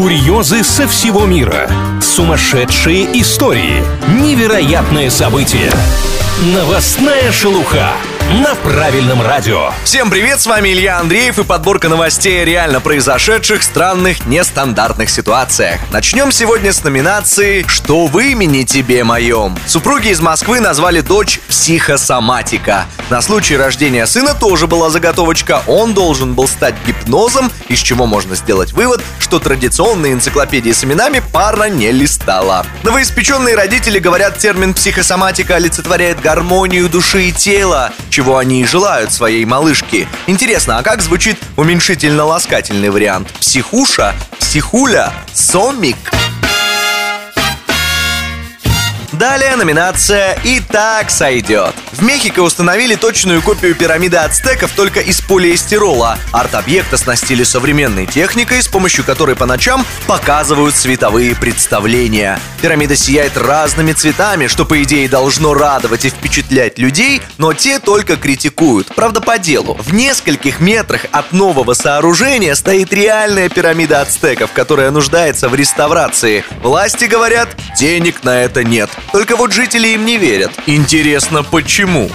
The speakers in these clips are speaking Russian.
Курьезы со всего мира. Сумасшедшие истории. Невероятные события. Новостная шелуха на правильном радио. Всем привет, с вами Илья Андреев и подборка новостей о реально произошедших странных, нестандартных ситуациях. Начнем сегодня с номинации «Что в имени тебе моем?». Супруги из Москвы назвали дочь «Психосоматика». На случай рождения сына тоже была заготовочка. Он должен был стать гипнозом, из чего можно сделать вывод, что традиционные энциклопедии с именами пара не листала. Новоиспеченные родители говорят, термин «психосоматика» олицетворяет гармонию души и тела, чего они и желают своей малышке. Интересно, а как звучит уменьшительно-ласкательный вариант? Психуша? Психуля? Сомик? Далее номинация «И так сойдет». В Мехико установили точную копию пирамиды ацтеков только из полиэстерола. Арт-объект оснастили современной техникой, с помощью которой по ночам показывают световые представления. Пирамида сияет разными цветами, что по идее должно радовать и впечатлять людей, но те только критикуют. Правда, по делу. В нескольких метрах от нового сооружения стоит реальная пирамида ацтеков, которая нуждается в реставрации. Власти говорят, денег на это нет. Только вот жители им не верят. Интересно, почему?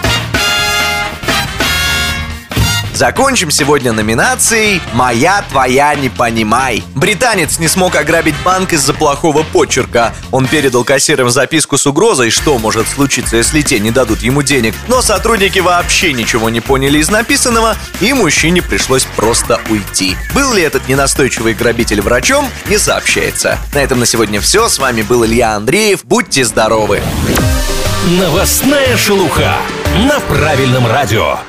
Закончим сегодня номинацией «Моя твоя не понимай». Британец не смог ограбить банк из-за плохого почерка. Он передал кассирам записку с угрозой, что может случиться, если те не дадут ему денег. Но сотрудники вообще ничего не поняли из написанного, и мужчине пришлось просто уйти. Был ли этот ненастойчивый грабитель врачом, не сообщается. На этом на сегодня все. С вами был Илья Андреев. Будьте здоровы! Новостная шелуха на правильном радио.